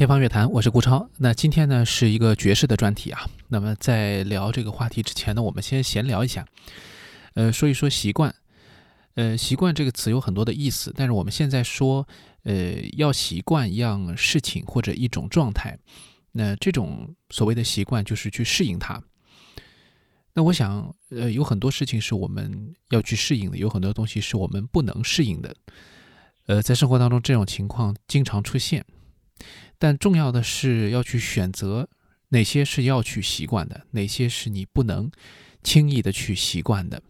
天方乐坛，我是顾超。那今天呢是一个爵士的专题啊。那么在聊这个话题之前呢，我们先闲聊一下，呃，说一说习惯。呃，习惯这个词有很多的意思，但是我们现在说，呃，要习惯一样事情或者一种状态，那这种所谓的习惯就是去适应它。那我想，呃，有很多事情是我们要去适应的，有很多东西是我们不能适应的。呃，在生活当中，这种情况经常出现。但重要的是要去选择哪些是要去习惯的，哪些是你不能轻易的去习惯的。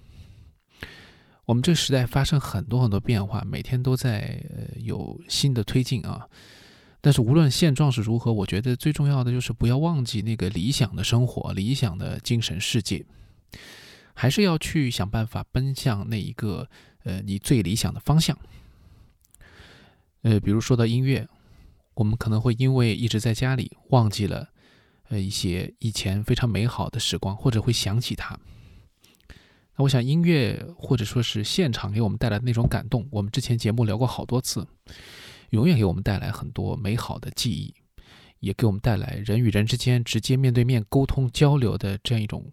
我们这个时代发生很多很多变化，每天都在呃有新的推进啊。但是无论现状是如何，我觉得最重要的就是不要忘记那个理想的生活、理想的精神世界，还是要去想办法奔向那一个呃你最理想的方向。呃，比如说到音乐。我们可能会因为一直在家里，忘记了呃一些以前非常美好的时光，或者会想起它。那我想音乐或者说是现场给我们带来的那种感动，我们之前节目聊过好多次，永远给我们带来很多美好的记忆，也给我们带来人与人之间直接面对面沟通交流的这样一种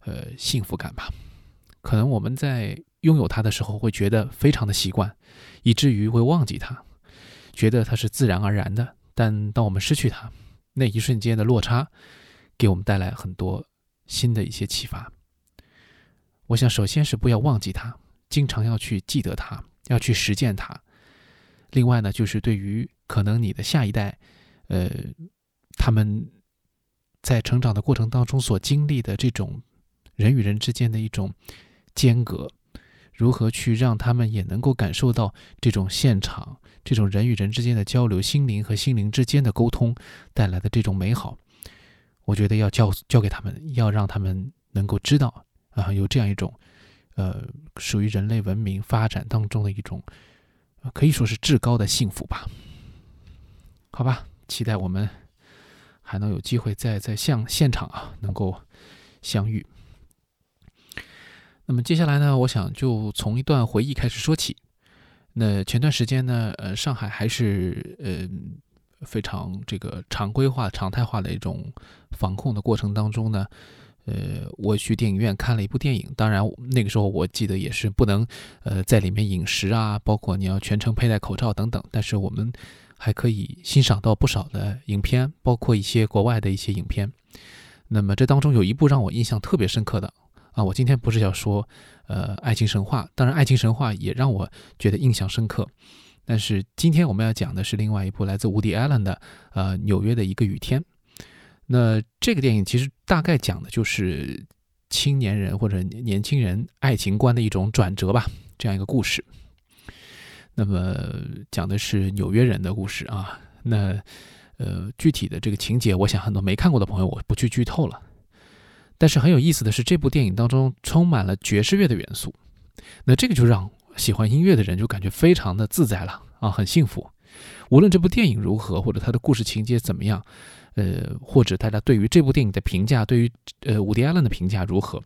呃幸福感吧。可能我们在拥有它的时候会觉得非常的习惯，以至于会忘记它。觉得它是自然而然的，但当我们失去它，那一瞬间的落差，给我们带来很多新的一些启发。我想，首先是不要忘记它，经常要去记得它，要去实践它。另外呢，就是对于可能你的下一代，呃，他们在成长的过程当中所经历的这种人与人之间的一种间隔。如何去让他们也能够感受到这种现场、这种人与人之间的交流、心灵和心灵之间的沟通带来的这种美好？我觉得要教教给他们，要让他们能够知道啊，有这样一种呃，属于人类文明发展当中的一种可以说是至高的幸福吧。好吧，期待我们还能有机会再在向现场啊能够相遇。那么接下来呢，我想就从一段回忆开始说起。那前段时间呢，呃，上海还是呃非常这个常规化、常态化的一种防控的过程当中呢，呃，我去电影院看了一部电影。当然，那个时候我记得也是不能呃在里面饮食啊，包括你要全程佩戴口罩等等。但是我们还可以欣赏到不少的影片，包括一些国外的一些影片。那么这当中有一部让我印象特别深刻的。啊，我今天不是要说，呃，爱情神话。当然，爱情神话也让我觉得印象深刻。但是今天我们要讲的是另外一部来自伍迪·艾伦的，呃，《纽约的一个雨天》。那这个电影其实大概讲的就是青年人或者年轻人爱情观的一种转折吧，这样一个故事。那么讲的是纽约人的故事啊。那呃，具体的这个情节，我想很多没看过的朋友，我不去剧透了。但是很有意思的是，这部电影当中充满了爵士乐的元素，那这个就让喜欢音乐的人就感觉非常的自在了啊，很幸福。无论这部电影如何，或者它的故事情节怎么样，呃，或者大家对于这部电影的评价，对于呃伍迪·艾伦的评价如何，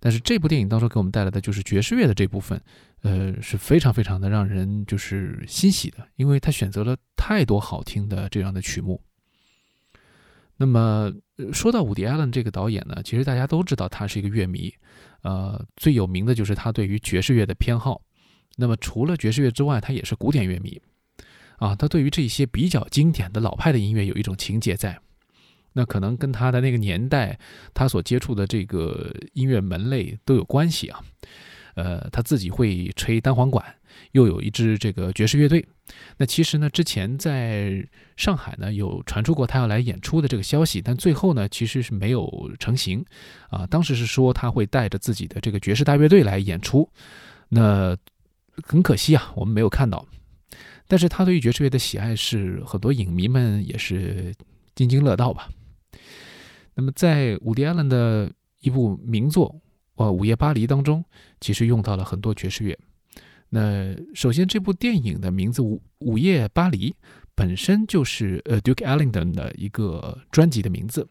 但是这部电影当中给我们带来的就是爵士乐的这部分，呃，是非常非常的让人就是欣喜的，因为他选择了太多好听的这样的曲目。那么说到伍迪·艾伦这个导演呢，其实大家都知道他是一个乐迷，呃，最有名的就是他对于爵士乐的偏好。那么除了爵士乐之外，他也是古典乐迷，啊，他对于这些比较经典的老派的音乐有一种情结在。那可能跟他的那个年代，他所接触的这个音乐门类都有关系啊。呃，他自己会吹单簧管，又有一支这个爵士乐队。那其实呢，之前在上海呢有传出过他要来演出的这个消息，但最后呢其实是没有成型。啊，当时是说他会带着自己的这个爵士大乐队来演出。那很可惜啊，我们没有看到。但是他对于爵士乐的喜爱是很多影迷们也是津津乐道吧。那么在伍迪·艾伦的一部名作。呃，《午夜巴黎》当中其实用到了很多爵士乐。那首先，这部电影的名字《午午夜巴黎》本身就是呃 Duke Ellington 的一个专辑的名字。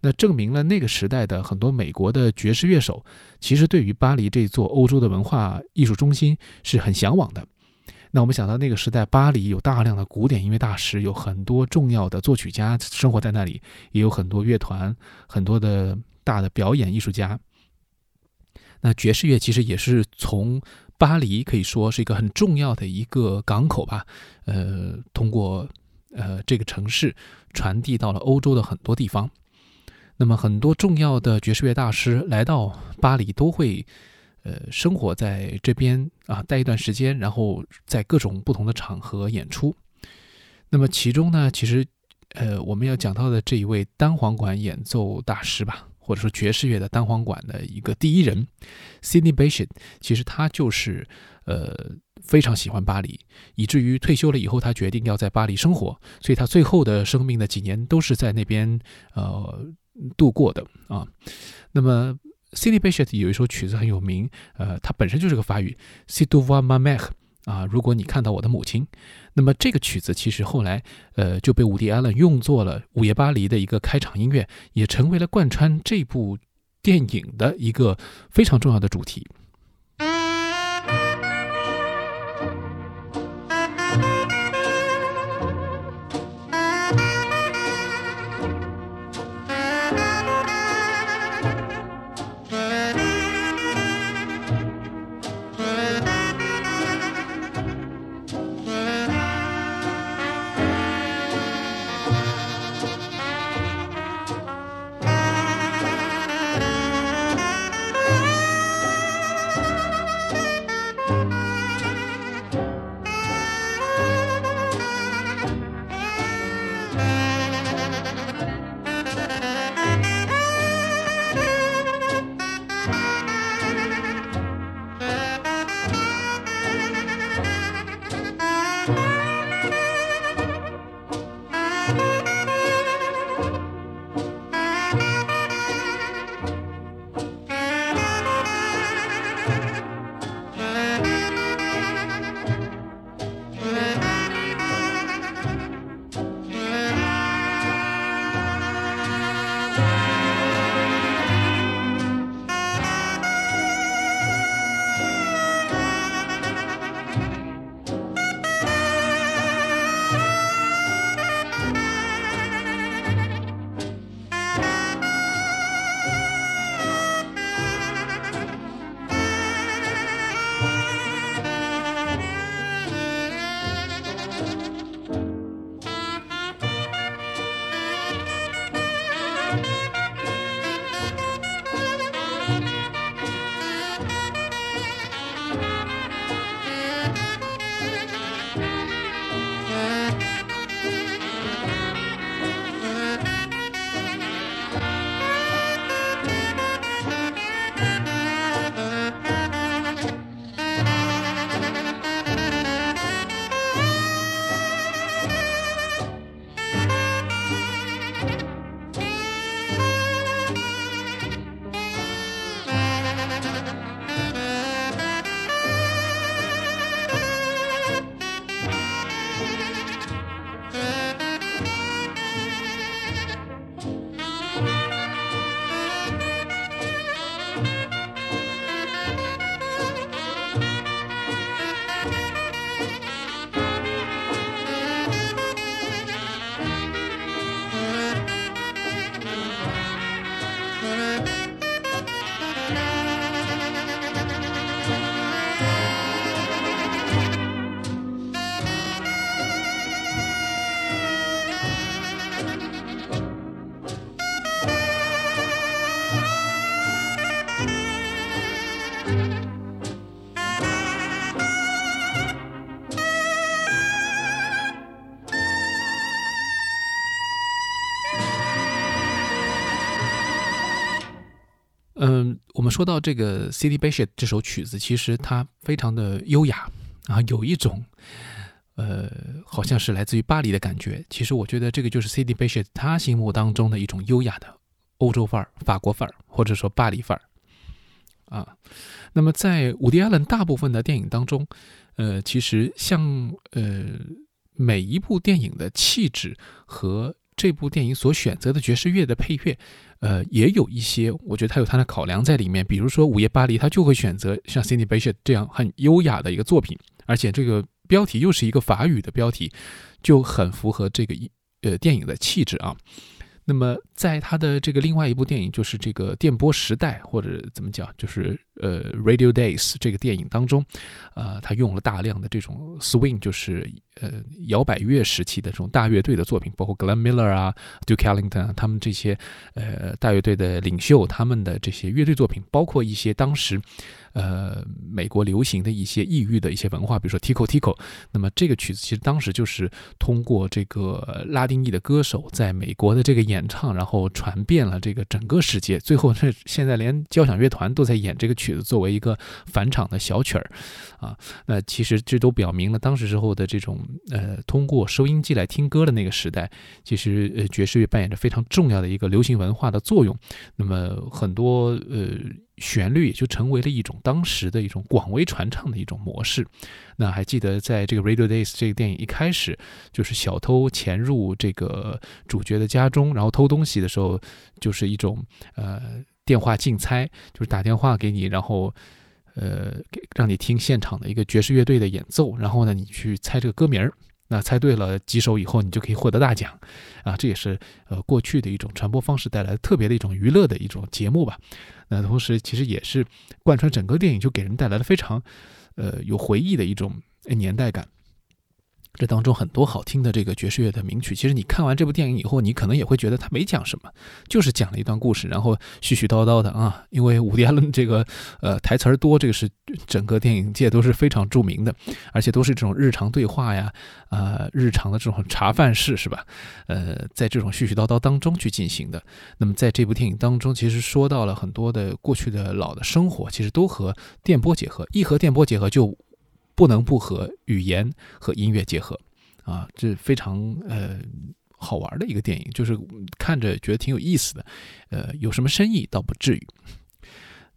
那证明了那个时代的很多美国的爵士乐手其实对于巴黎这座欧洲的文化艺术中心是很向往的。那我们想到那个时代，巴黎有大量的古典音乐大师，有很多重要的作曲家生活在那里，也有很多乐团，很多的大的表演艺术家。那爵士乐其实也是从巴黎可以说是一个很重要的一个港口吧，呃，通过呃这个城市传递到了欧洲的很多地方。那么很多重要的爵士乐大师来到巴黎都会。呃，生活在这边啊，待一段时间，然后在各种不同的场合演出。那么其中呢，其实呃，我们要讲到的这一位单簧管演奏大师吧，或者说爵士乐的单簧管的一个第一人，Sidney Bechet，其实他就是呃非常喜欢巴黎，以至于退休了以后，他决定要在巴黎生活，所以他最后的生命的几年都是在那边呃度过的啊。那么。Cindy Bechet 有一首曲子很有名，呃，它本身就是个法语，Si tu v o i ma mère 啊，如果你看到我的母亲，那么这个曲子其实后来呃就被伍迪·艾伦用作了《午夜巴黎》的一个开场音乐，也成为了贯穿这部电影的一个非常重要的主题。嗯，我们说到这个 City Bechet 这首曲子，其实它非常的优雅啊，有一种呃，好像是来自于巴黎的感觉。其实我觉得这个就是 City Bechet 他心目当中的一种优雅的欧洲范儿、法国范儿，或者说巴黎范儿啊。那么在伍迪·艾伦大部分的电影当中，呃，其实像呃每一部电影的气质和这部电影所选择的爵士乐的配乐。呃，也有一些，我觉得他有他的考量在里面。比如说《午夜巴黎》，他就会选择像 Cindy b a s h e t 这样很优雅的一个作品，而且这个标题又是一个法语的标题，就很符合这个一呃电影的气质啊。那么，在他的这个另外一部电影，就是这个《电波时代》或者怎么讲，就是呃《Radio Days》这个电影当中，呃，他用了大量的这种 swing，就是呃摇摆乐时期的这种大乐队的作品，包括 Glenn Miller 啊、Duke Ellington 啊他们这些呃大乐队的领袖，他们的这些乐队作品，包括一些当时。呃，美国流行的一些异域的一些文化，比如说 Tico Tico。那么这个曲子其实当时就是通过这个拉丁裔的歌手在美国的这个演唱，然后传遍了这个整个世界。最后，这现在连交响乐团都在演这个曲子，作为一个返场的小曲儿啊。那其实这都表明了当时时候的这种呃，通过收音机来听歌的那个时代，其实呃爵士乐扮演着非常重要的一个流行文化的作用。那么很多呃。旋律也就成为了一种当时的一种广为传唱的一种模式。那还记得在这个《Radio Days》这个电影一开始，就是小偷潜入这个主角的家中，然后偷东西的时候，就是一种呃电话竞猜，就是打电话给你，然后呃让你听现场的一个爵士乐队的演奏，然后呢你去猜这个歌名儿。那猜对了几首以后，你就可以获得大奖，啊，这也是呃过去的一种传播方式带来的特别的一种娱乐的一种节目吧。那同时其实也是贯穿整个电影，就给人带来了非常呃有回忆的一种年代感。这当中很多好听的这个爵士乐的名曲，其实你看完这部电影以后，你可能也会觉得它没讲什么，就是讲了一段故事，然后絮絮叨叨的啊。因为伍迪·艾伦这个呃台词儿多，这个是整个电影界都是非常著名的，而且都是这种日常对话呀，啊日常的这种茶饭式是吧？呃，在这种絮絮叨叨当中去进行的。那么在这部电影当中，其实说到了很多的过去的老的生活，其实都和电波结合，一和电波结合就。不能不和语言和音乐结合，啊，这非常呃好玩的一个电影，就是看着觉得挺有意思的，呃，有什么深意倒不至于。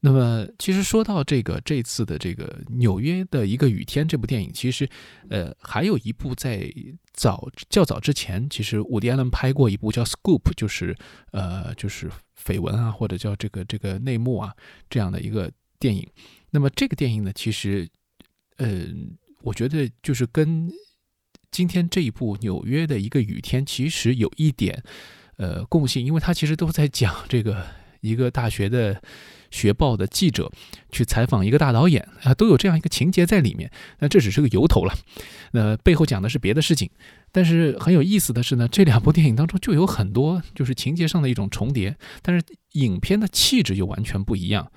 那么，其实说到这个这次的这个纽约的一个雨天这部电影，其实呃还有一部在早较早之前，其实伍迪·艾伦拍过一部叫《Scoop》，就是呃就是绯闻啊，或者叫这个这个内幕啊这样的一个电影。那么这个电影呢，其实。嗯，我觉得就是跟今天这一部纽约的一个雨天，其实有一点呃共性，因为他其实都在讲这个一个大学的学报的记者去采访一个大导演啊，都有这样一个情节在里面。那这只是个由头了，那背后讲的是别的事情。但是很有意思的是呢，这两部电影当中就有很多就是情节上的一种重叠，但是影片的气质又完全不一样。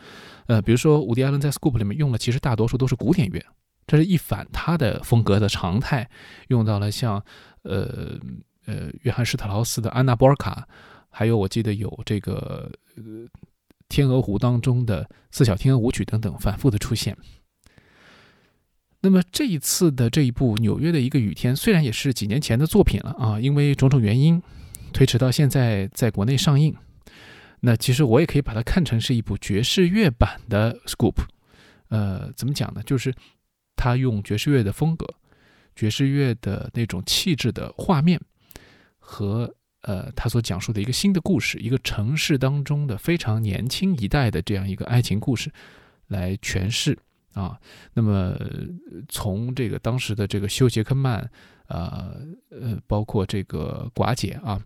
呃，比如说伍迪·艾伦在《Scoop》里面用的其实大多数都是古典乐。这是一反他的风格的常态，用到了像呃呃约翰施特劳斯的《安娜波尔卡》，还有我记得有这个《天鹅湖》当中的《四小天鹅舞曲》等等反复的出现。那么这一次的这一部《纽约的一个雨天》，虽然也是几年前的作品了啊，因为种种原因推迟到现在在国内上映。那其实我也可以把它看成是一部爵士乐版的《Scoop》。呃，怎么讲呢？就是。他用爵士乐的风格、爵士乐的那种气质的画面，和呃他所讲述的一个新的故事，一个城市当中的非常年轻一代的这样一个爱情故事来诠释啊。那么从这个当时的这个休·杰克曼，呃呃，包括这个寡姐啊，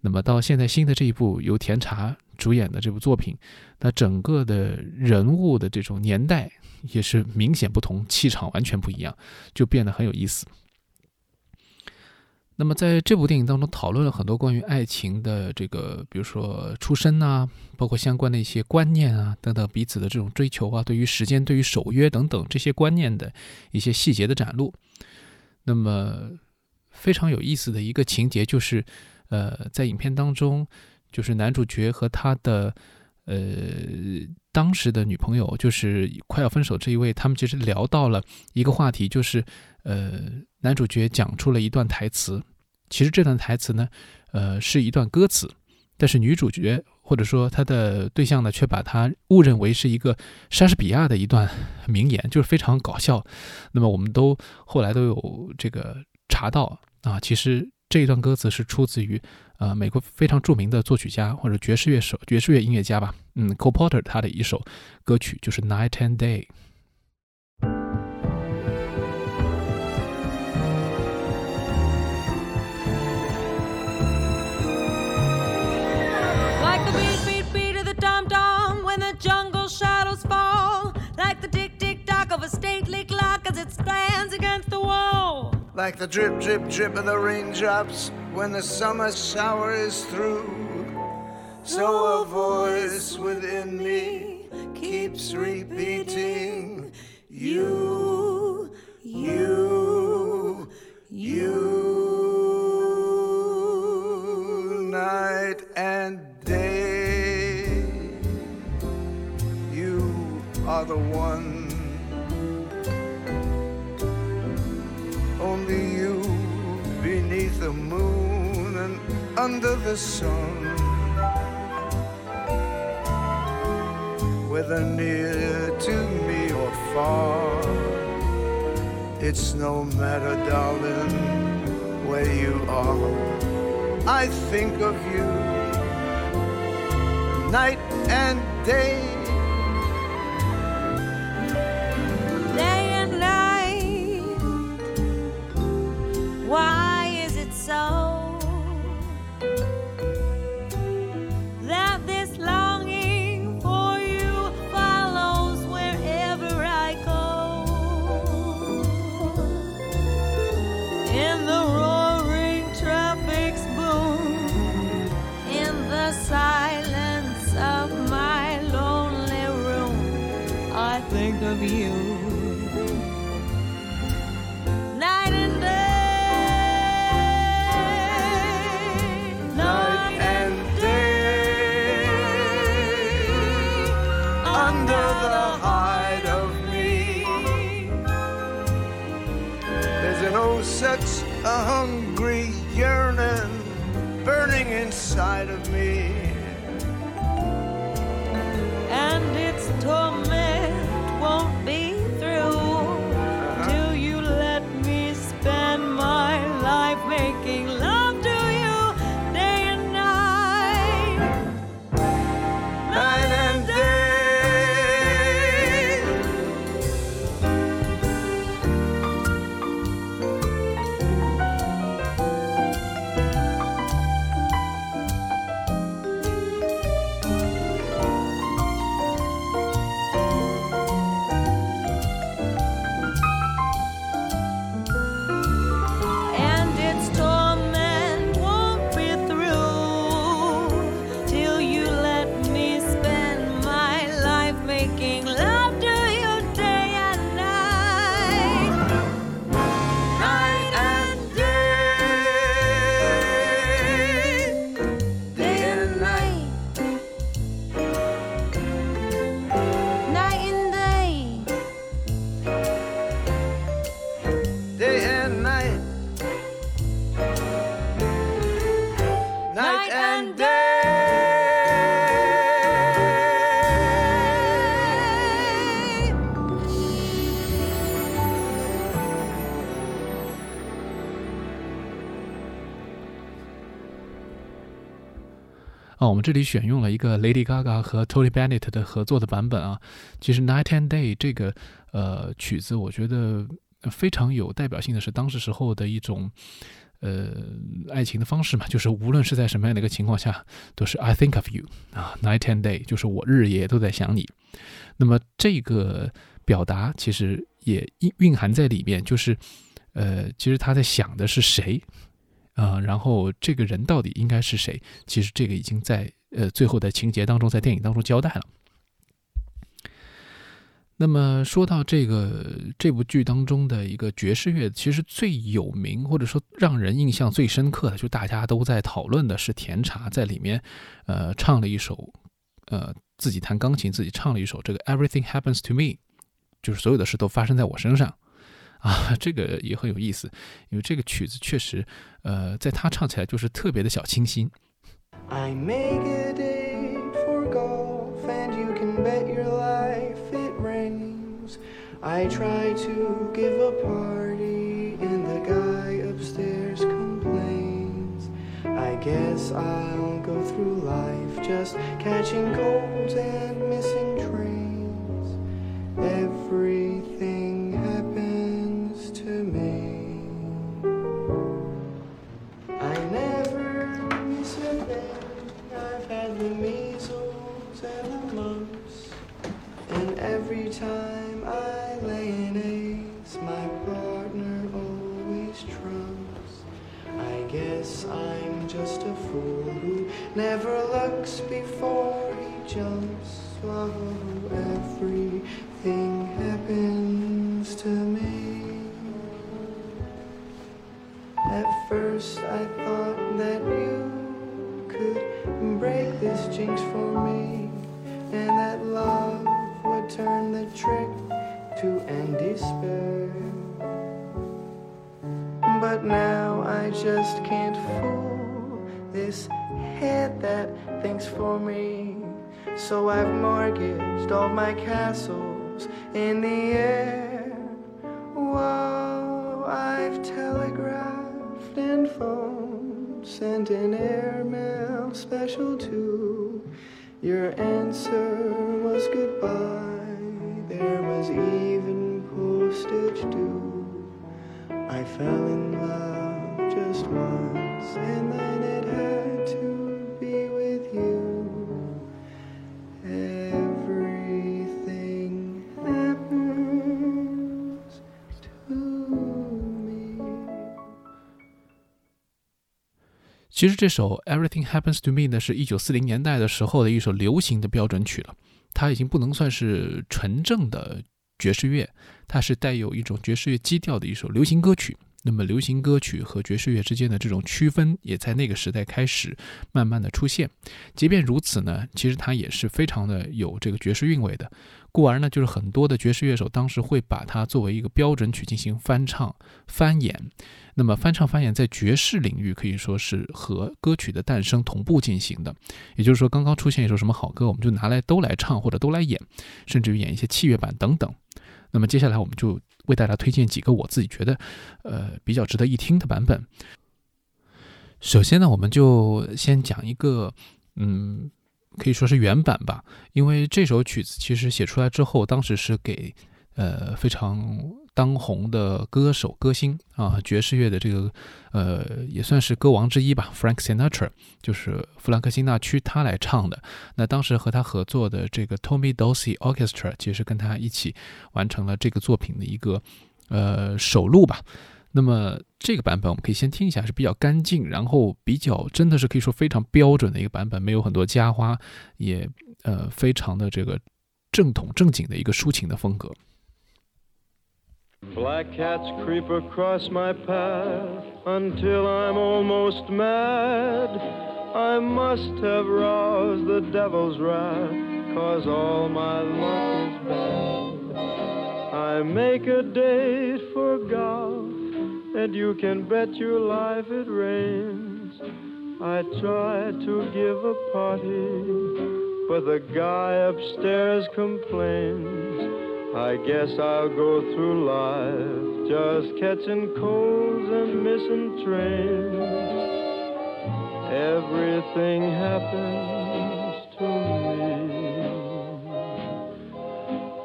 那么到现在新的这一部由甜茶主演的这部作品，那整个的人物的这种年代。也是明显不同，气场完全不一样，就变得很有意思。那么在这部电影当中，讨论了很多关于爱情的这个，比如说出身啊，包括相关的一些观念啊等等，彼此的这种追求啊，对于时间、对于守约等等这些观念的一些细节的展露。那么非常有意思的一个情节就是，呃，在影片当中，就是男主角和他的呃。当时的女朋友就是快要分手这一位，他们其实聊到了一个话题，就是呃，男主角讲出了一段台词，其实这段台词呢，呃，是一段歌词，但是女主角或者说他的对象呢，却把它误认为是一个莎士比亚的一段名言，就是非常搞笑。那么我们都后来都有这个查到啊，其实这一段歌词是出自于。呃美国非常著名的作曲家或者爵士乐手、爵士乐音乐家吧，嗯，Cole Porter 他的一首歌曲就是《Night and Day》。of a stately clock as it stands against the wall like the drip, drip, drip of the raindrops when the summer shower is through. So a voice within me keeps repeating, You, you, you, night and day. You are the one. Only you beneath the moon and under the sun. Whether near to me or far, it's no matter, darling, where you are. I think of you night and day. 我们这里选用了一个 Lady Gaga 和 Tony Bennett 的合作的版本啊。其实《Night and Day》这个呃曲子，我觉得非常有代表性的是当时时候的一种呃爱情的方式嘛，就是无论是在什么样的一个情况下，都是 I think of you 啊，Night and Day，就是我日夜都在想你。那么这个表达其实也蕴蕴含在里面，就是呃，其实他在想的是谁啊、然后这个人到底应该是谁？其实这个已经在呃最后的情节当中，在电影当中交代了。那么说到这个这部剧当中的一个爵士乐，其实最有名或者说让人印象最深刻的，就大家都在讨论的是甜茶在里面，呃，唱了一首，呃，自己弹钢琴，自己唱了一首这个 Everything Happens to Me，就是所有的事都发生在我身上，啊，这个也很有意思，因为这个曲子确实，呃，在他唱起来就是特别的小清新。 I make a date for golf, and you can bet your life it rains. I try to give a party, and the guy upstairs complains. I guess I'll go through life just catching colds and missing trains. Everything 其实这首《Everything Happens to Me》呢，是一九四零年代的时候的一首流行的标准曲了。它已经不能算是纯正的爵士乐，它是带有一种爵士乐基调的一首流行歌曲。那么，流行歌曲和爵士乐之间的这种区分，也在那个时代开始慢慢的出现。即便如此呢，其实它也是非常的有这个爵士韵味的。故而呢，就是很多的爵士乐手当时会把它作为一个标准曲进行翻唱、翻演。那么，翻唱、翻演在爵士领域可以说是和歌曲的诞生同步进行的。也就是说，刚刚出现一首什么好歌，我们就拿来都来唱或者都来演，甚至于演一些器乐版等等。那么接下来我们就为大家推荐几个我自己觉得，呃，比较值得一听的版本。首先呢，我们就先讲一个，嗯，可以说是原版吧，因为这首曲子其实写出来之后，当时是给呃非常当红的歌手歌星啊，爵士乐的这个呃也算是歌王之一吧，Frank Sinatra，就是弗兰克辛纳区他来唱的。那当时和他合作的这个 Tommy Dorsey Orchestra，其实跟他一起完成了这个作品的一个呃首录吧。那么这个版本我们可以先听一下，是比较干净，然后比较真的是可以说非常标准的一个版本，没有很多加花，也呃非常的这个正统正经的一个抒情的风格。Black cats creep across my path until I'm almost mad. I must have roused the devil's wrath, cause all my luck is bad. I make a date for golf, and you can bet your life it rains. I try to give a party, but the guy upstairs complains. I guess I'll go through life just catching colds and missing trains. Everything happens to me.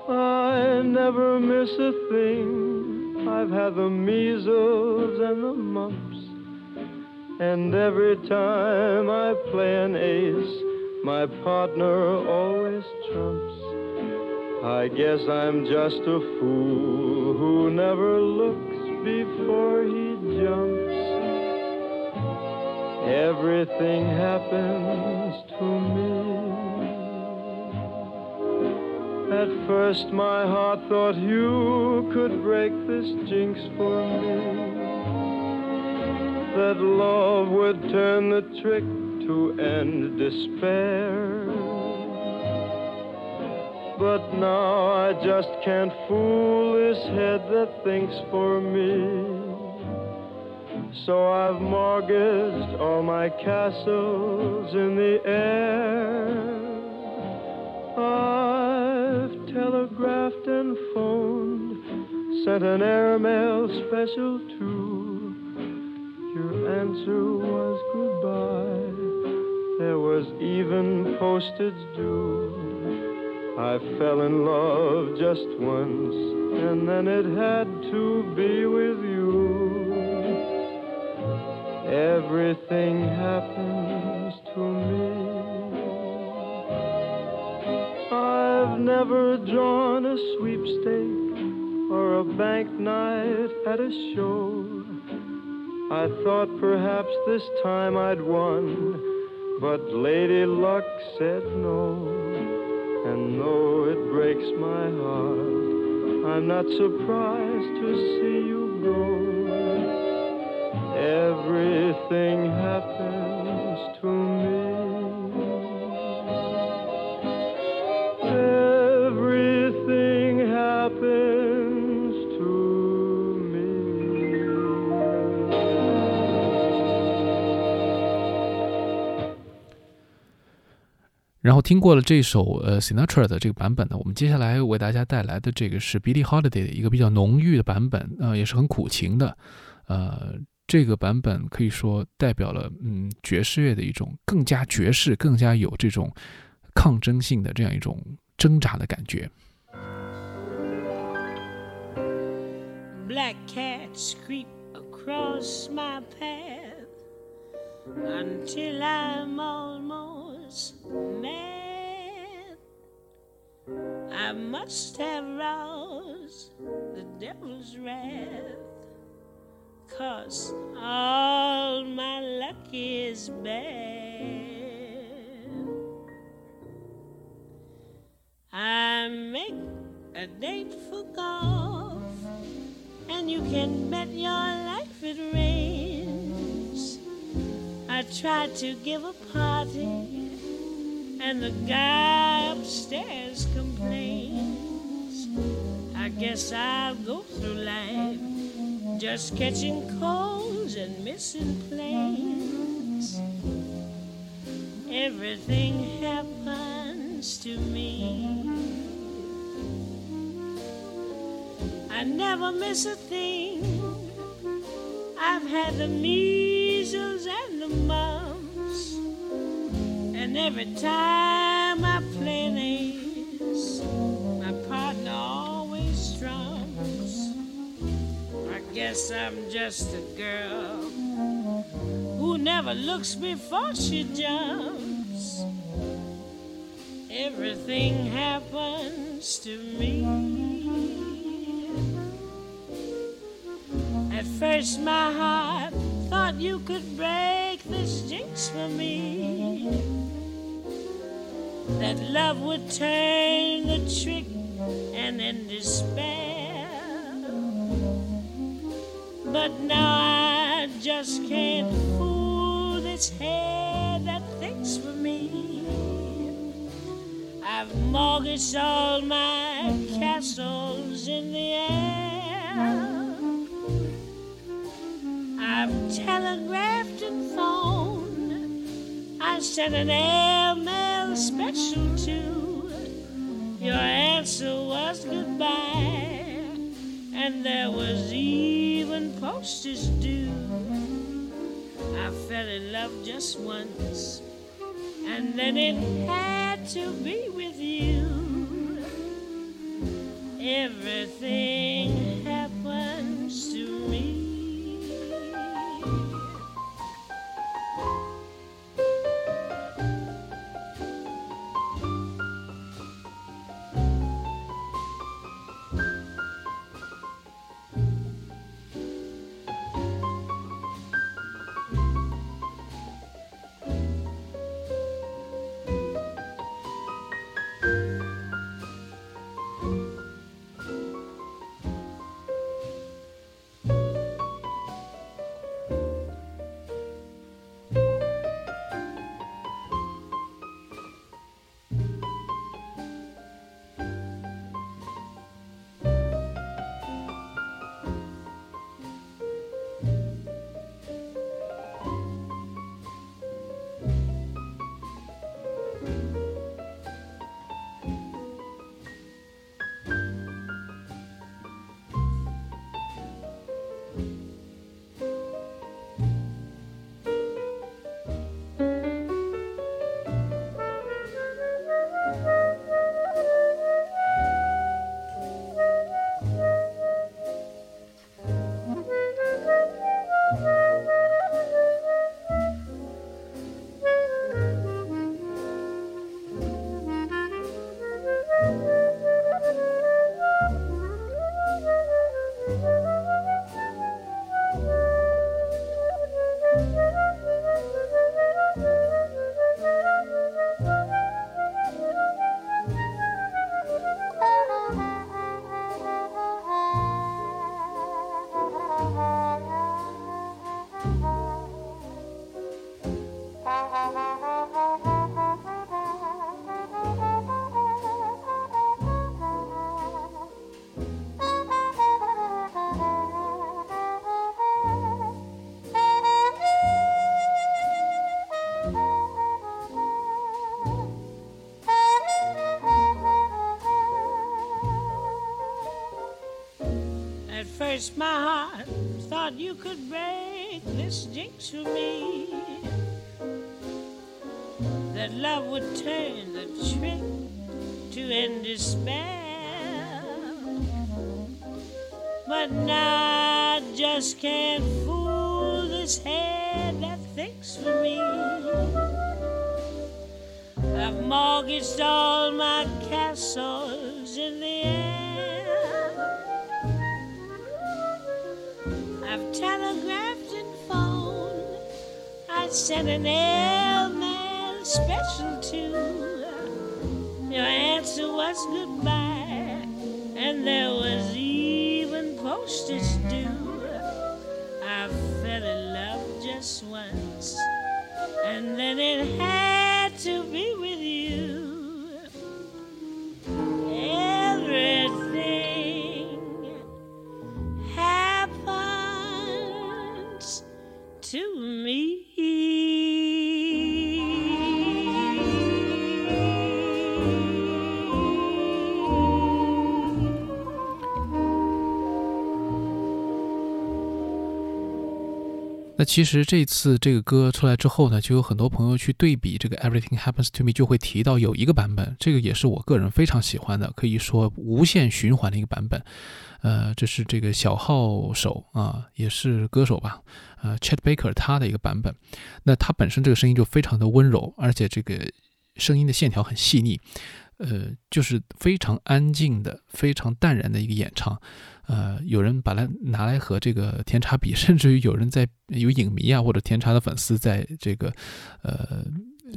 I never miss a thing. I've had the measles and the mumps. And every time I play an ace, my partner always trumps. I guess I'm just a fool who never looks before he jumps. Everything happens to me. At first, my heart thought you could break this jinx for me. That love would turn the trick to end despair. But now I just can't fool this head that thinks for me. So I've mortgaged all my castles in the air. I've telegraphed and phoned, sent an airmail special too. Your answer was goodbye. There was even postage due. I fell in love just once, and then it had to be with you. Everything happens to me. I've never drawn a sweepstake or a bank night at a show. I thought perhaps this time I'd won, but Lady Luck said no. And though it breaks my heart, I'm not surprised to see you go. Everything happens 然后听过了这首呃 Sinatra 的这个版本呢，我们接下来为大家带来的这个是 Billie Holiday 的一个比较浓郁的版本，呃，也是很苦情的，呃，这个版本可以说代表了嗯爵士乐的一种更加爵士、更加有这种抗争性的这样一种挣扎的感觉。Black cats creep across my path until I'm almost mad. I must have roused the devil's wrath, cause all my luck is bad. I make a date for golf, and you can bet your life it rains. I tried to give a party, and the guy upstairs complains. I guess I'll go through life just catching colds and missing planes. Everything happens to me. I never miss a thing. I've had the measles and the mumps. And every time I play ace, my partner always strums. I guess I'm just a girl who never looks before she jumps. Everything happens to me. At first, my heart thought you could break this jinx for me. That love would turn the trick and then despair. But now I just can't fool this head that thinks for me. I've mortgaged all my castles in the air. I've telegraphed and phoned. I sent an airmail special too. Your answer was goodbye, and there was even postage due. I fell in love just once, and then it had to be with you. Everything Love would turn the trick to end despair. But now I just can't fool this head that thinks for me. I've mortgaged all my castles in the air. I've telegraphed and phoned. I sent an airmail 那其实这次这个歌出来之后呢，就有很多朋友去对比这个 Everything Happens to Me，就会提到有一个版本，这个也是我个人非常喜欢的，可以说无限循环的一个版本。呃，这是这个小号手啊，也是歌手吧，呃，Chet Baker 他的一个版本。那他本身这个声音就非常的温柔，而且这个声音的线条很细腻，呃，就是非常安静的、非常淡然的一个演唱。呃，有人把它拿来和这个甜茶比，甚至于有人在有影迷啊或者甜茶的粉丝在这个呃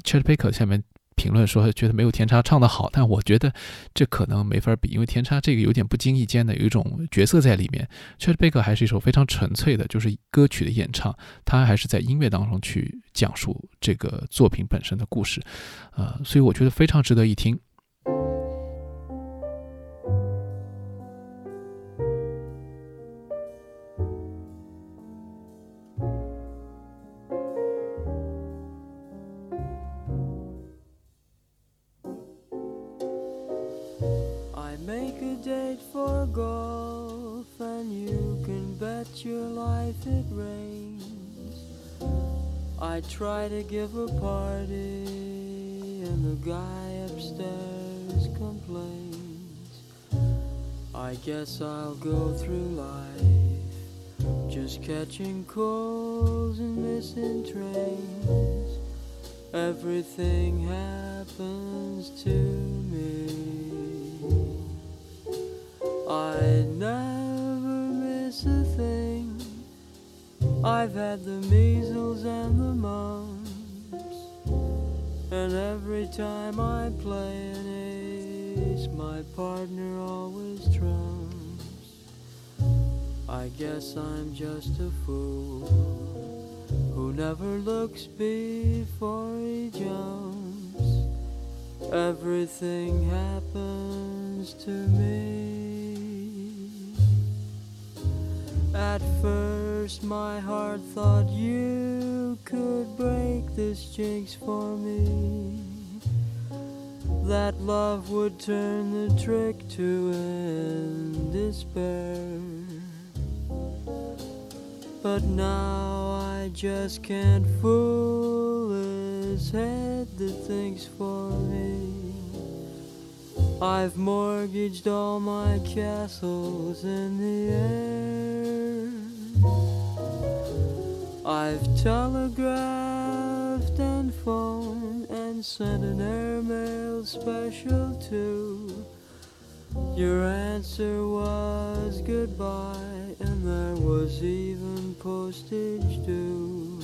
Chet Baker 下面评论说，觉得没有甜茶唱得好，但我觉得这可能没法比，因为甜茶这个有点不经意间的有一种角色在里面，Chet Baker 还是一首非常纯粹的，就是歌曲的演唱，他还是在音乐当中去讲述这个作品本身的故事，呃，所以我觉得非常值得一听。Golf, and you can bet your life it rains. I try to give a party, and the guy upstairs complains. I guess I'll go through life just catching calls and missing trains. Everything happens to me. I never miss a thing. I've had the measles and the mumps, and every time I play an ace, my partner always trumps. I guess I'm just a fool who never looks before he jumps. Everything happens to me. At first, my heart thought you could break this jinx for me. That love would turn the trick to end despair. But now I just can't fool his head that thinks for me. I've mortgaged all my castles in the air. I've telegraphed and phoned and sent an airmail special too. Your answer was goodbye, and there was even postage due.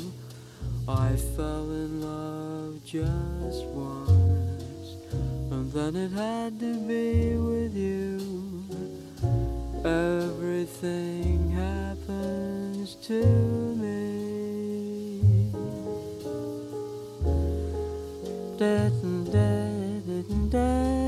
I fell in love just once, and then it had to be with you. Everything happens to me. Da, da, da, da, da,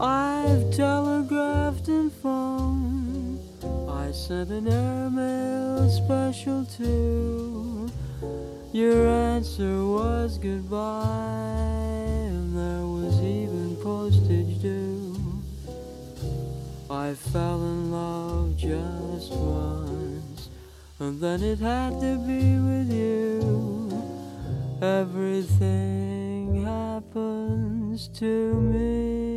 I've telegraphed and phoned. I sent an airmail special too. Your answer was goodbye, and there was even postage due. I fell in love just once, and then it had to be with you. Everything happens to me.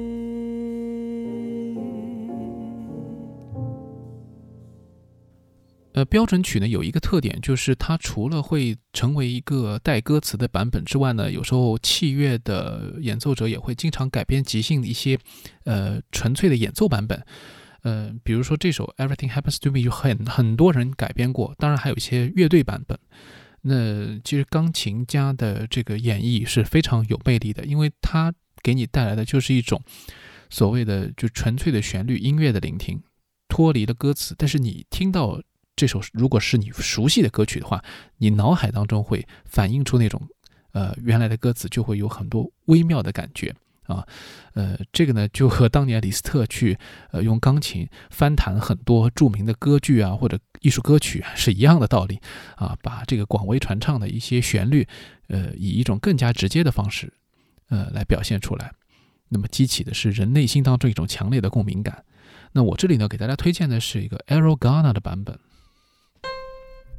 呃，标准曲呢有一个特点，就是它除了会成为一个带歌词的版本之外呢，有时候器乐的演奏者也会经常改编即兴的一些呃纯粹的演奏版本。呃，比如说这首《Everything Happens to Me》就很很多人改编过，当然还有一些乐队版本。那其实钢琴家的这个演绎是非常有魅力的，因为它给你带来的就是一种所谓的就纯粹的旋律音乐的聆听，脱离了歌词，但是你听到。这首如果是你熟悉的歌曲的话，你脑海当中会反映出那种，呃，原来的歌词就会有很多微妙的感觉啊，呃，这个呢就和当年李斯特去呃用钢琴翻弹很多著名的歌剧啊或者艺术歌曲是一样的道理啊，把这个广为传唱的一些旋律，呃，以一种更加直接的方式，呃，来表现出来，那么激起的是人内心当中一种强烈的共鸣感。那我这里呢给大家推荐的是一个 Aaron Garner 的版本。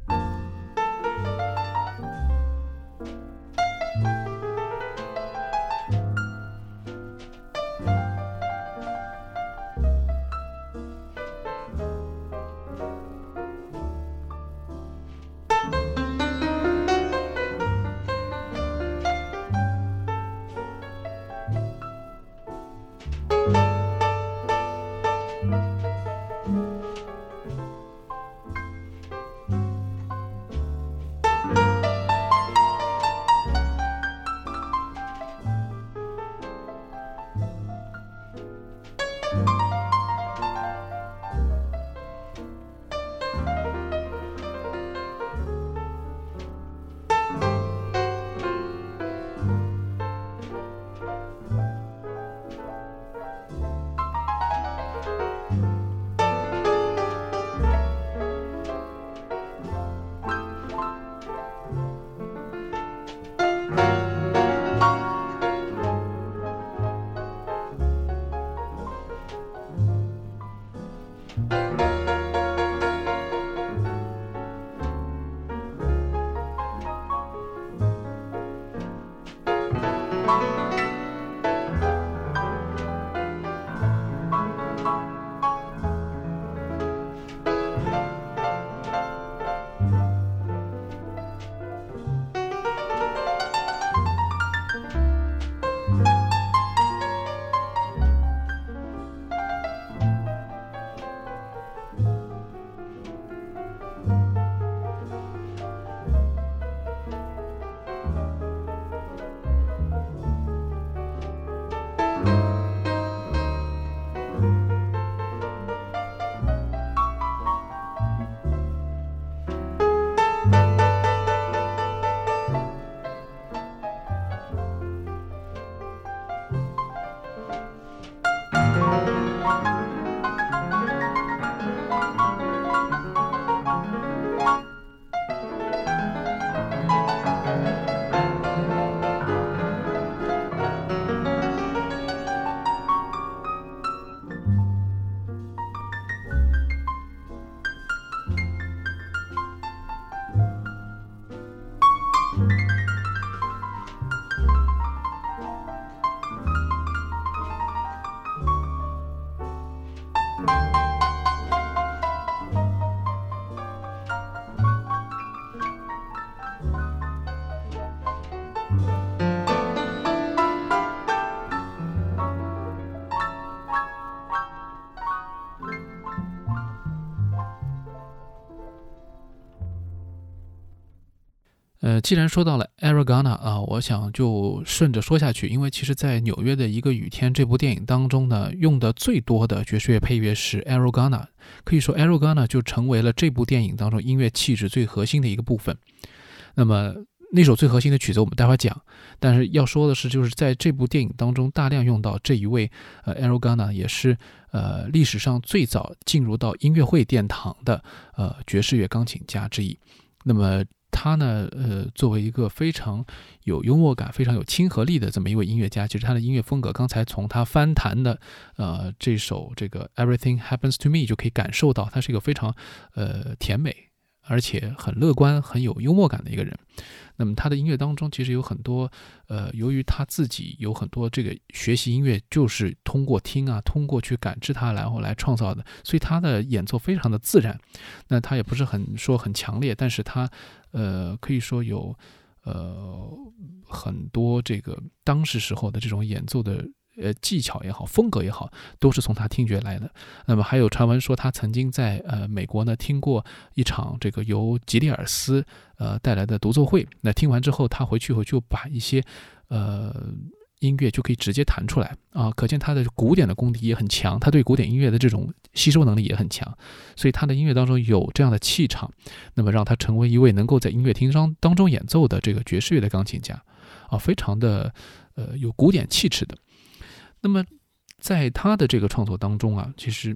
Bye. 既然说到了 Aragona 啊，我想就顺着说下去，因为其实，在纽约的一个雨天这部电影当中呢，用的最多的爵士乐配乐是 Aragona，可以说 Aragona 就成为了这部电影当中音乐气质最核心的一个部分。那么那首最核心的曲子我们待会儿讲，但是要说的是，就是在这部电影当中大量用到这一位呃 Aragona，也是呃历史上最早进入到音乐会殿堂的呃爵士乐钢琴家之一。那么他呢，呃，作为一个非常有幽默感、非常有亲和力的这么一位音乐家，其实他的音乐风格，刚才从他翻弹的，呃，这首这个 Everything Happens to Me 就可以感受到，他是一个非常，呃，甜美。而且很乐观、很有幽默感的一个人。那么他的音乐当中其实有很多，呃，由于他自己有很多这个学习音乐，就是通过听啊，通过去感知它，然后来创造的，所以他的演奏非常的自然。那他也不是很说很强烈，但是他，呃，可以说有，呃，很多这个当时时候的这种演奏的。呃，技巧也好，风格也好，都是从他听觉来的。那么还有传闻说，他曾经在呃美国呢听过一场这个由吉利尔斯呃带来的独奏会。那听完之后，他回去以后就把一些呃音乐就可以直接弹出来啊，可见他的古典的功底也很强，他对古典音乐的这种吸收能力也很强。所以他的音乐当中有这样的气场，那么让他成为一位能够在音乐厅当当中演奏的这个爵士乐的钢琴家啊，非常的呃有古典气质的。那么，在他的这个创作当中啊，其实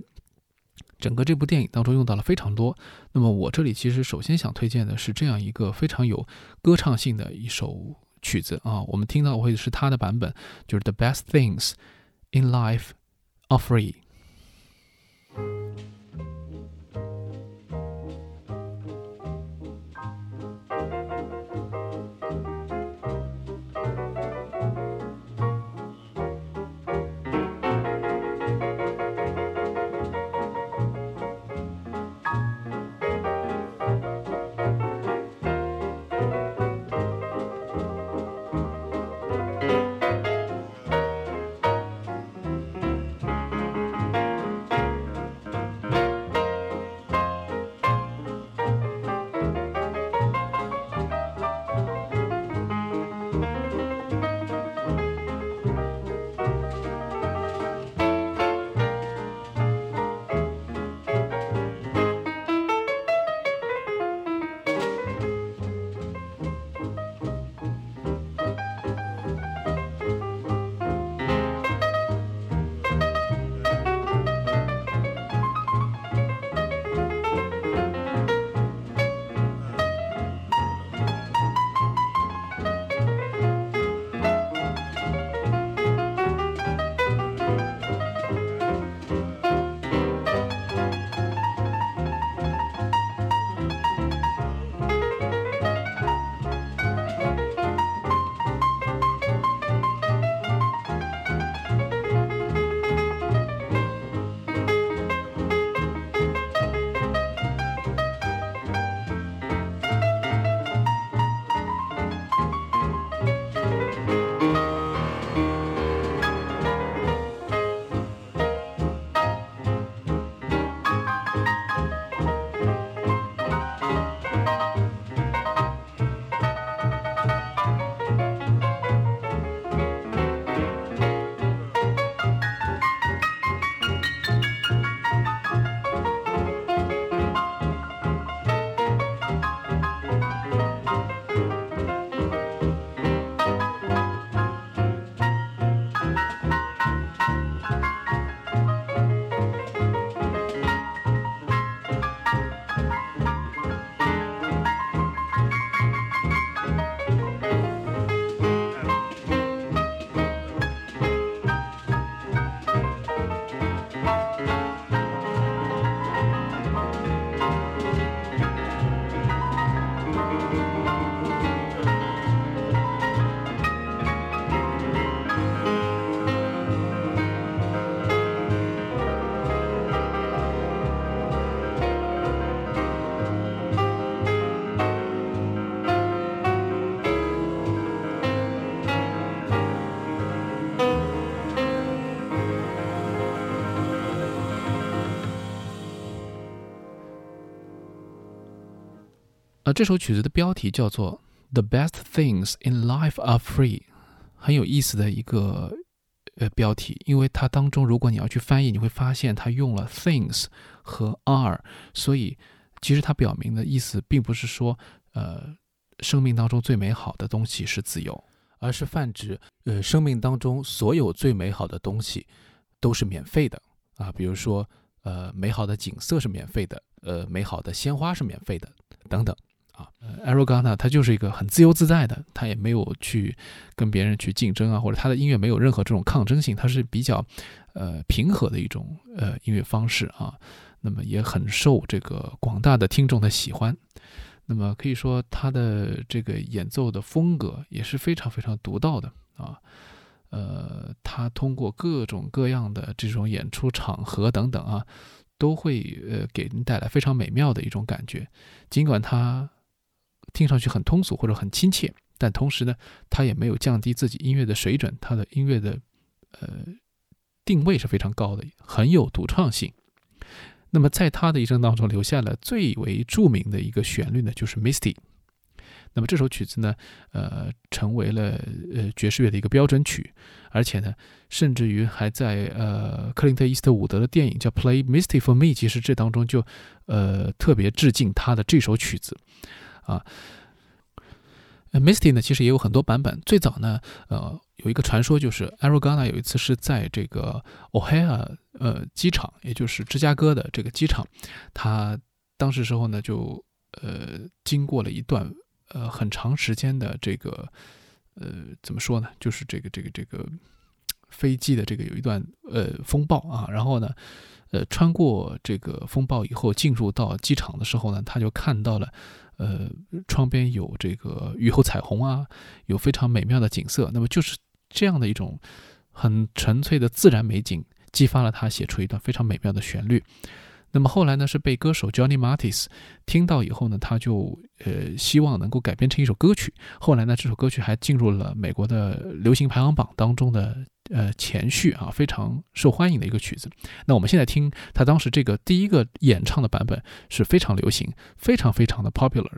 整个这部电影当中用到了非常多。那么我这里其实首先想推荐的是这样一个非常有歌唱性的一首曲子啊，我们听到会是他的版本，就是《The Best Things in Life Are Free》。这首曲子的标题叫做 The best things in life are free，很有意思的一个呃标题，因为它当中如果你要去翻译，你会发现它用了 things 和 are，所以其实它表明的意思并不是说呃生命当中最美好的东西是自由，而是泛指呃生命当中所有最美好的东西都是免费的啊，比如说呃美好的景色是免费的，呃美好的鲜花是免费的等等。啊，呃 Aragona 他就是一个很自由自在的，他也没有去跟别人去竞争啊，或者他的音乐没有任何这种抗争性，他是比较呃平和的一种呃音乐方式啊，那么也很受这个广大的听众的喜欢。那么可以说他的这个演奏的风格也是非常非常独到的啊，呃，他通过各种各样的这种演出场合等等啊，都会呃给人带来非常美妙的一种感觉，尽管他。听上去很通俗或者很亲切，但同时呢，他也没有降低自己音乐的水准，他的音乐的呃定位是非常高的，很有独创性。那么在他的一生当中留下了最为著名的一个旋律呢，就是《Misty》。那么这首曲子呢，呃，成为了呃爵士乐的一个标准曲，而且呢，甚至于还在呃克林特·伊斯特伍德的电影叫《Play Misty for Me》，其实这当中就呃特别致敬他的这首曲子。啊，Misty 呢，其实也有很多版本。最早呢，呃，有一个传说，就是 Aragona 有一次是在这个 O'Hare 呃机场，也就是芝加哥的这个机场，他当时时候呢，就呃经过了一段呃很长时间的这个呃怎么说呢，就是这个这个这个飞机的这个有一段呃风暴啊，然后呢，呃穿过这个风暴以后，进入到机场的时候呢，他就看到了。呃，窗边有这个雨后彩虹啊，有非常美妙的景色。那么就是这样的一种很纯粹的自然美景，激发了他写出一段非常美妙的旋律。那么后来呢，是被歌手 Johnny Mathis 听到以后呢，他就呃希望能够改编成一首歌曲。后来呢，这首歌曲还进入了美国的流行排行榜当中的。呃，前序啊，非常受欢迎的一个曲子。那我们现在听他当时这个第一个演唱的版本是非常流行，非常非常的 popular。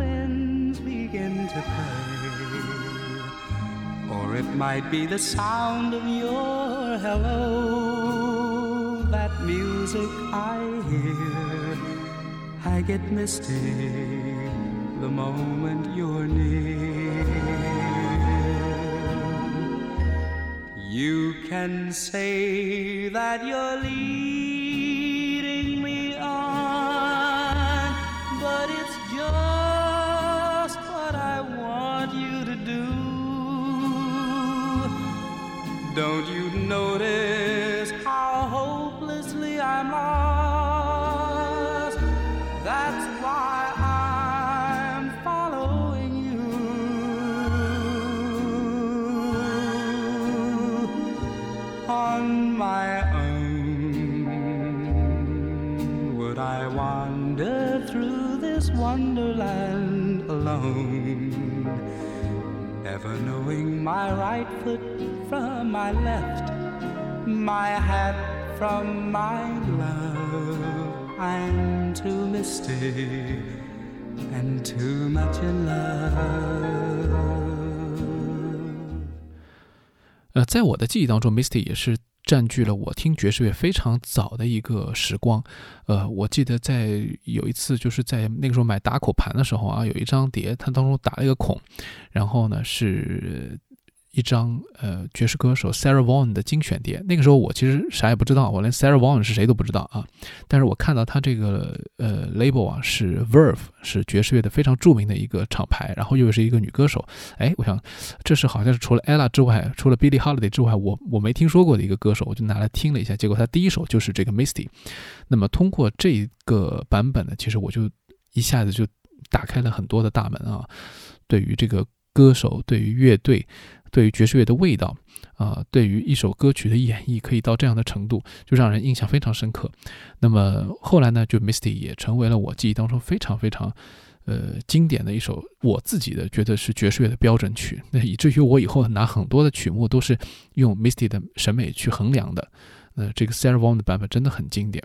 begin to play. Or it might be the sound of your hello, that music I hear. I get misty the moment you're near. You can say that you're leading Never knowing my right foot from my left, my hat from my glove. I'm too misty and too much in love. 呃，在我的记忆当中，Misty 也是 占据了我听爵士乐非常早的一个时光。呃，我记得在有一次，就是在那个时候买打口盘的时候啊，有一张碟，它当中打了一个孔，然后呢是一张呃爵士歌手 Sarah Vaughan 的精选碟。那个时候我其实啥也不知道，我连 Sarah Vaughan 是谁都不知道啊。但是我看到他这个呃 label 啊是 Verve，是爵士乐的非常著名的一个厂牌，然后又是一个女歌手。哎，我想这是好像是除了 Ella 之外，除了 Billie Holiday 之外，我我没听说过的一个歌手，我就拿来听了一下。结果他第一首就是这个 Misty。那么通过这个版本呢，其实我就一下子就打开了很多的大门啊，对于这个。歌手对于乐队，对于爵士乐的味道，啊，对于一首歌曲的演绎，可以到这样的程度，就让人印象非常深刻。那么后来呢，就 Misty 也成为了我记忆当中非常非常，呃，经典的一首我自己的觉得是爵士乐的标准曲。那以至于我以后拿很多的曲目都是用 Misty 的审美去衡量的。呃，这个 Sarah Vaughan 的版本真的很经典。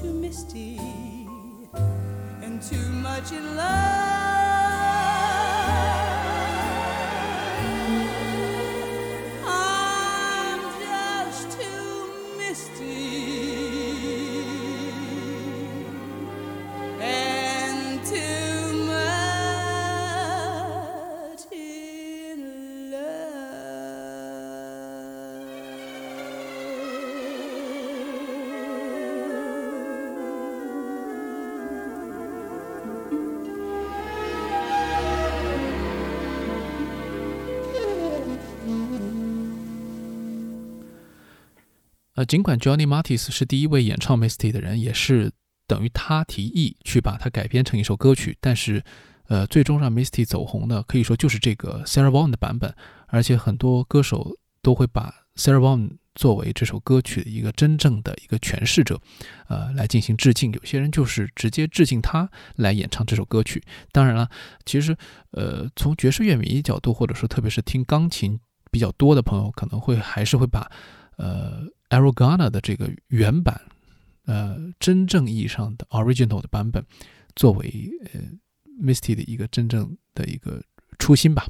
Too misty and too much in love. 呃，尽管 Johnny Mathis 是第一位演唱 Misty 的人，也是等于他提议去把它改编成一首歌曲，但是，呃，最终让 Misty 走红的，可以说就是这个 Sarah Vaughan 的版本，而且很多歌手都会把 Sarah Vaughan 作为这首歌曲的一个真正的一个诠释者，呃，来进行致敬。有些人就是直接致敬他来演唱这首歌曲。当然了，其实，呃，从爵士乐迷角度，或者说特别是听钢琴比较多的朋友，可能会还是会把，呃。Aragona 的这个原版，呃，真正意义上的 original 的版本，作为呃 Misty 的一个真正的一个初心吧。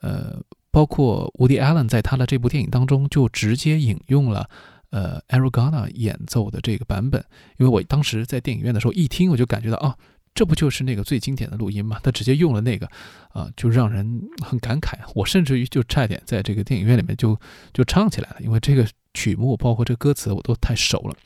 呃，包括 Woody Allen 在他的这部电影当中就直接引用了呃 Aragona 演奏的这个版本，因为我当时在电影院的时候一听，我就感觉到啊，这不就是那个最经典的录音吗？他直接用了那个，啊，就让人很感慨。我甚至于就差点在这个电影院里面就就唱起来了，因为这个。曲目包括这歌词我都太熟了。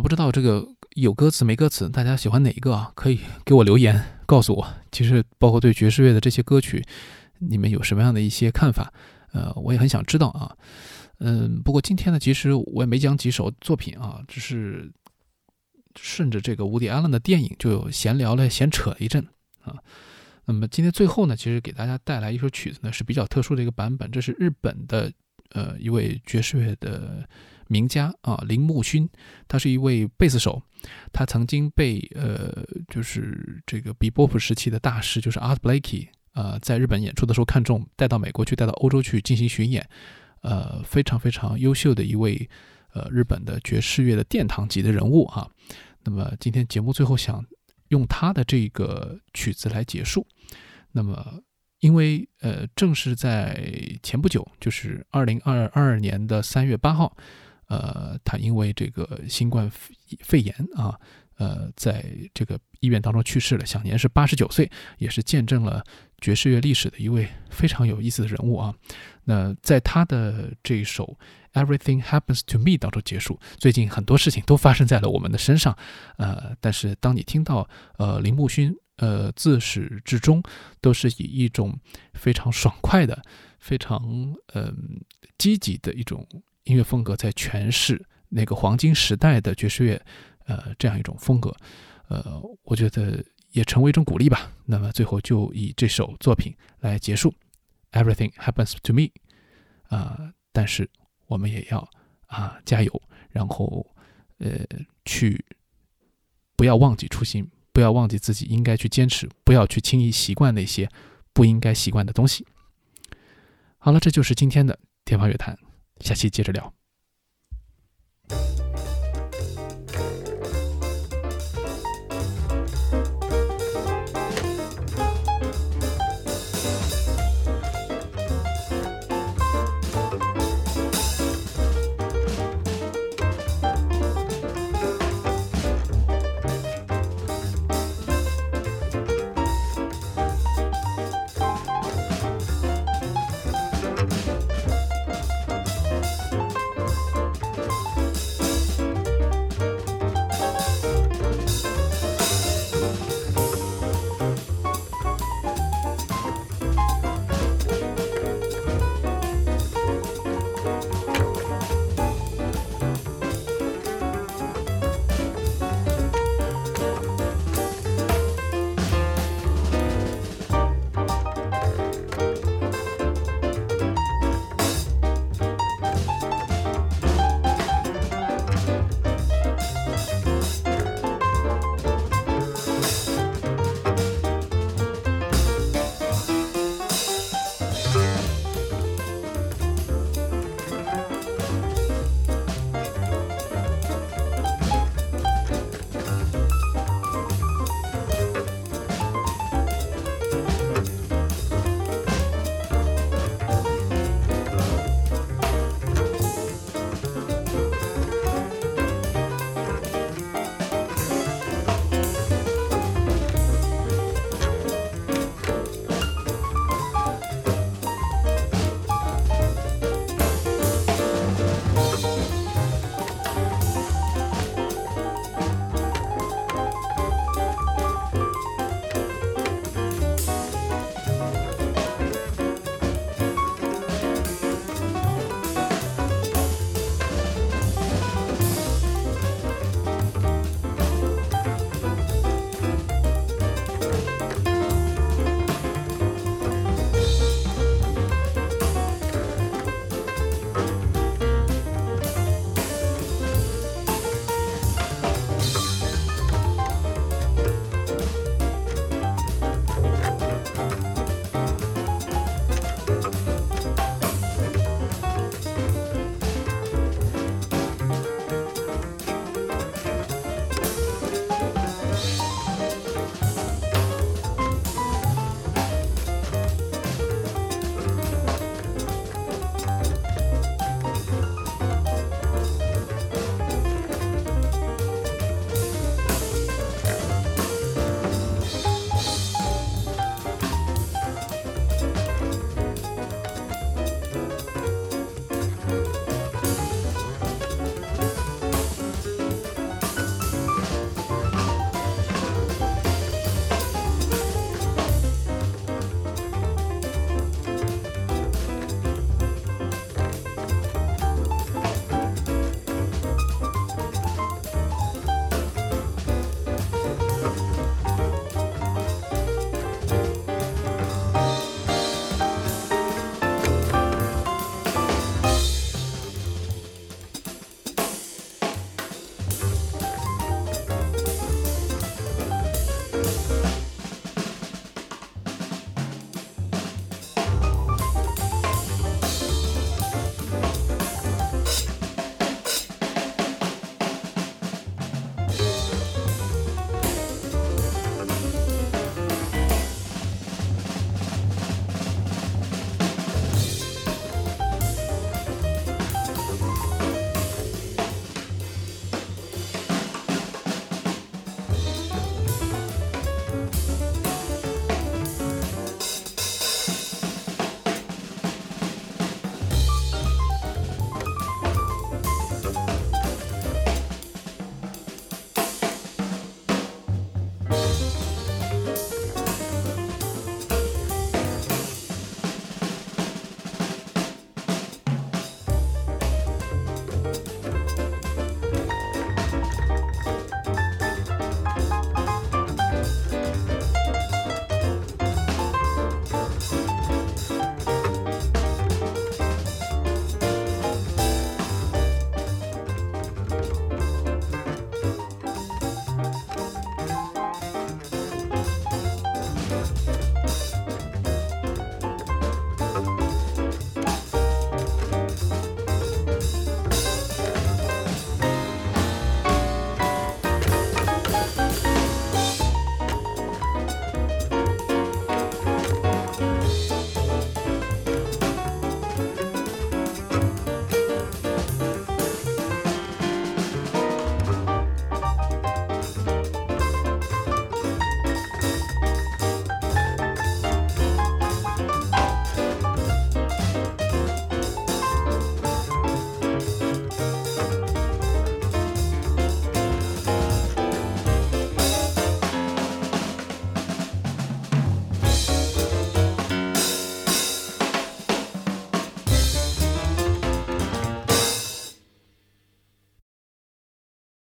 不知道这个有歌词没歌词，大家喜欢哪一个啊？可以给我留言告诉我。其实包括对爵士乐的这些歌曲，你们有什么样的一些看法？呃，我也很想知道啊。嗯，不过今天呢，其实我也没讲几首作品啊，只是顺着这个伍迪·艾伦的电影就闲聊了、闲扯了一阵啊。那么今天最后呢，其实给大家带来一首曲子呢，是比较特殊的一个版本，这是日本的呃一位爵士乐的。名家啊，铃木勋，他是一位贝斯手，他曾经被呃，就是这个比波普时期的大师，就是 Art Blakey，呃，在日本演出的时候看中，带到美国去，带到欧洲去进行巡演，呃，非常非常优秀的一位呃日本的爵士乐的殿堂级的人物哈。那么今天节目最后想用他的这个曲子来结束。那么因为呃，正是在前不久，就是二零二二年的三月八号。呃，他因为这个新冠肺炎啊，呃，在这个医院当中去世了，享年是八十九岁，也是见证了爵士乐历史的一位非常有意思的人物啊。那在他的这首《Everything Happens to Me》当中结束。最近很多事情都发生在了我们的身上，呃，但是当你听到呃林木勋呃自始至终都是以一种非常爽快的、非常嗯积极的一种。音乐风格在诠释那个黄金时代的爵士乐，呃，这样一种风格，呃，我觉得也成为一种鼓励吧。那么最后就以这首作品来结束，Everything happens to me，啊，但是我们也要啊加油，然后呃去不要忘记初心，不要忘记自己应该去坚持，不要去轻易习惯那些不应该习惯的东西。好了，这就是今天的天方乐坛。下期接着聊。